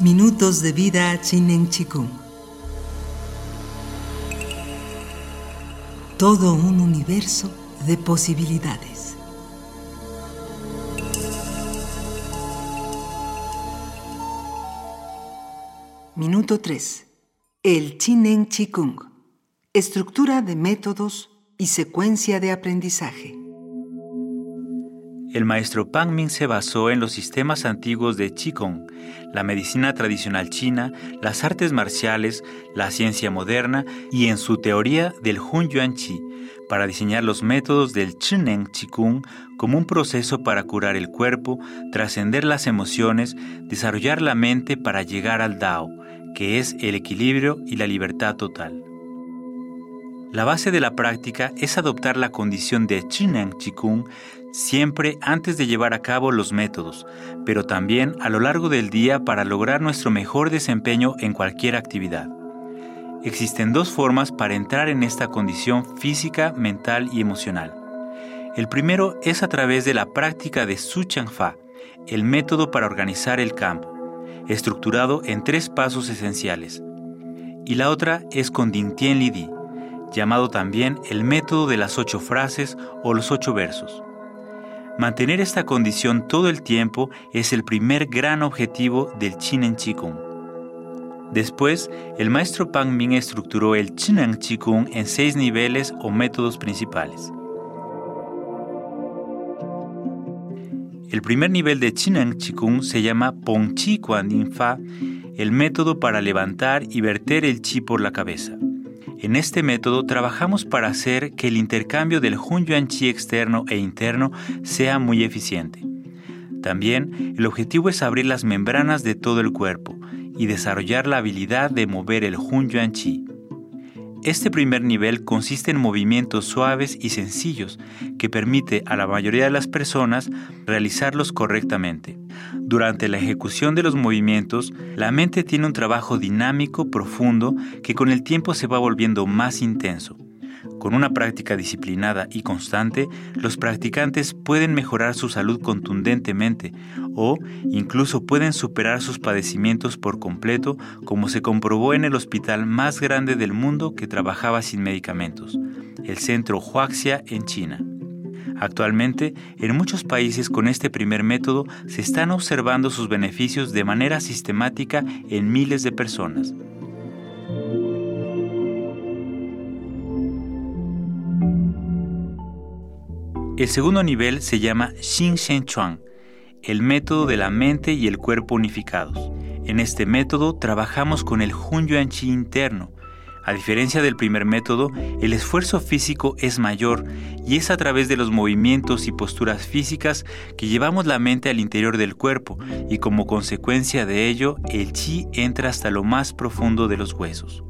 Minutos de vida Chinen Chikung. Todo un universo de posibilidades. Minuto 3. El Chinen Chikung. Estructura de métodos y secuencia de aprendizaje. El maestro Pang Ming se basó en los sistemas antiguos de Qigong, la medicina tradicional china, las artes marciales, la ciencia moderna y en su teoría del Hun Yuan Qi para diseñar los métodos del Chinen Qigong como un proceso para curar el cuerpo, trascender las emociones, desarrollar la mente para llegar al Dao, que es el equilibrio y la libertad total. La base de la práctica es adoptar la condición de Chinen Qigong siempre antes de llevar a cabo los métodos, pero también a lo largo del día para lograr nuestro mejor desempeño en cualquier actividad. Existen dos formas para entrar en esta condición física, mental y emocional. El primero es a través de la práctica de Su Chang Fa, el método para organizar el campo, estructurado en tres pasos esenciales. Y la otra es con Din Tien Li Di, llamado también el método de las ocho frases o los ocho versos. Mantener esta condición todo el tiempo es el primer gran objetivo del Chinen Qigong. Después, el maestro Pang Ming estructuró el Chinen Qigong en seis niveles o métodos principales. El primer nivel de Chinen Qigong se llama Pong Chi Kuan Yin Fa, el método para levantar y verter el chi por la cabeza. En este método trabajamos para hacer que el intercambio del Hun Yuan Chi externo e interno sea muy eficiente. También el objetivo es abrir las membranas de todo el cuerpo y desarrollar la habilidad de mover el Hun Yuan Chi. Este primer nivel consiste en movimientos suaves y sencillos que permite a la mayoría de las personas realizarlos correctamente. Durante la ejecución de los movimientos, la mente tiene un trabajo dinámico, profundo, que con el tiempo se va volviendo más intenso. Con una práctica disciplinada y constante, los practicantes pueden mejorar su salud contundentemente o incluso pueden superar sus padecimientos por completo, como se comprobó en el hospital más grande del mundo que trabajaba sin medicamentos, el Centro Huaxia en China. Actualmente, en muchos países con este primer método se están observando sus beneficios de manera sistemática en miles de personas. El segundo nivel se llama Xin Shen Chuan, el método de la mente y el cuerpo unificados. En este método trabajamos con el Hun Yuan Chi interno, a diferencia del primer método, el esfuerzo físico es mayor y es a través de los movimientos y posturas físicas que llevamos la mente al interior del cuerpo y como consecuencia de ello el chi entra hasta lo más profundo de los huesos.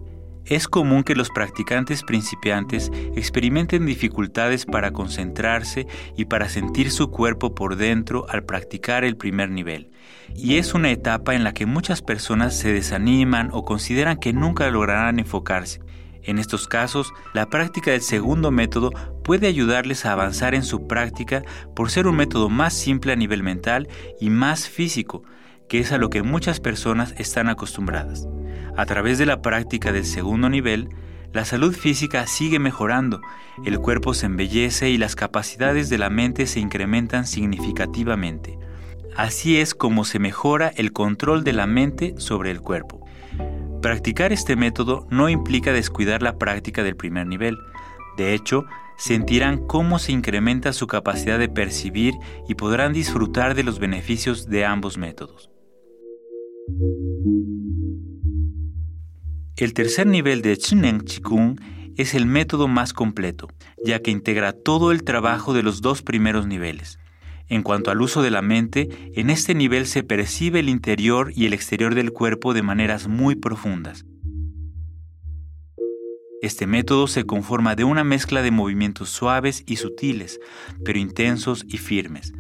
Es común que los practicantes principiantes experimenten dificultades para concentrarse y para sentir su cuerpo por dentro al practicar el primer nivel. Y es una etapa en la que muchas personas se desaniman o consideran que nunca lograrán enfocarse. En estos casos, la práctica del segundo método puede ayudarles a avanzar en su práctica por ser un método más simple a nivel mental y más físico, que es a lo que muchas personas están acostumbradas. A través de la práctica del segundo nivel, la salud física sigue mejorando, el cuerpo se embellece y las capacidades de la mente se incrementan significativamente. Así es como se mejora el control de la mente sobre el cuerpo. Practicar este método no implica descuidar la práctica del primer nivel. De hecho, sentirán cómo se incrementa su capacidad de percibir y podrán disfrutar de los beneficios de ambos métodos. El tercer nivel de Chinen Qigong es el método más completo, ya que integra todo el trabajo de los dos primeros niveles. En cuanto al uso de la mente, en este nivel se percibe el interior y el exterior del cuerpo de maneras muy profundas. Este método se conforma de una mezcla de movimientos suaves y sutiles, pero intensos y firmes.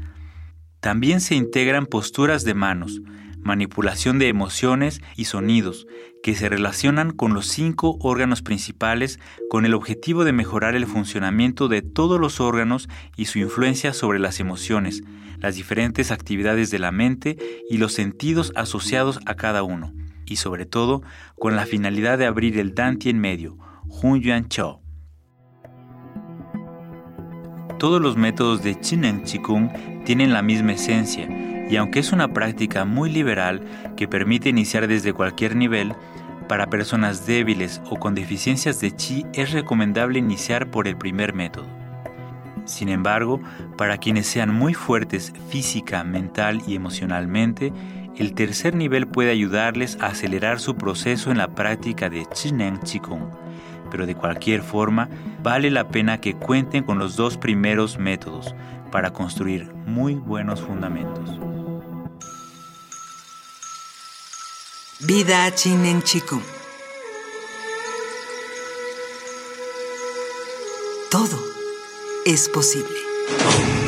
También se integran posturas de manos, manipulación de emociones y sonidos, que se relacionan con los cinco órganos principales con el objetivo de mejorar el funcionamiento de todos los órganos y su influencia sobre las emociones, las diferentes actividades de la mente y los sentidos asociados a cada uno, y sobre todo con la finalidad de abrir el Danti en medio, Hun Yuan Chou. Todos los métodos de Chinen Chikung tienen la misma esencia, y aunque es una práctica muy liberal que permite iniciar desde cualquier nivel, para personas débiles o con deficiencias de chi es recomendable iniciar por el primer método. Sin embargo, para quienes sean muy fuertes física, mental y emocionalmente, el tercer nivel puede ayudarles a acelerar su proceso en la práctica de Chinen Chikung. Pero de cualquier forma, vale la pena que cuenten con los dos primeros métodos para construir muy buenos fundamentos. Vida Chinen Chikung. Todo es posible.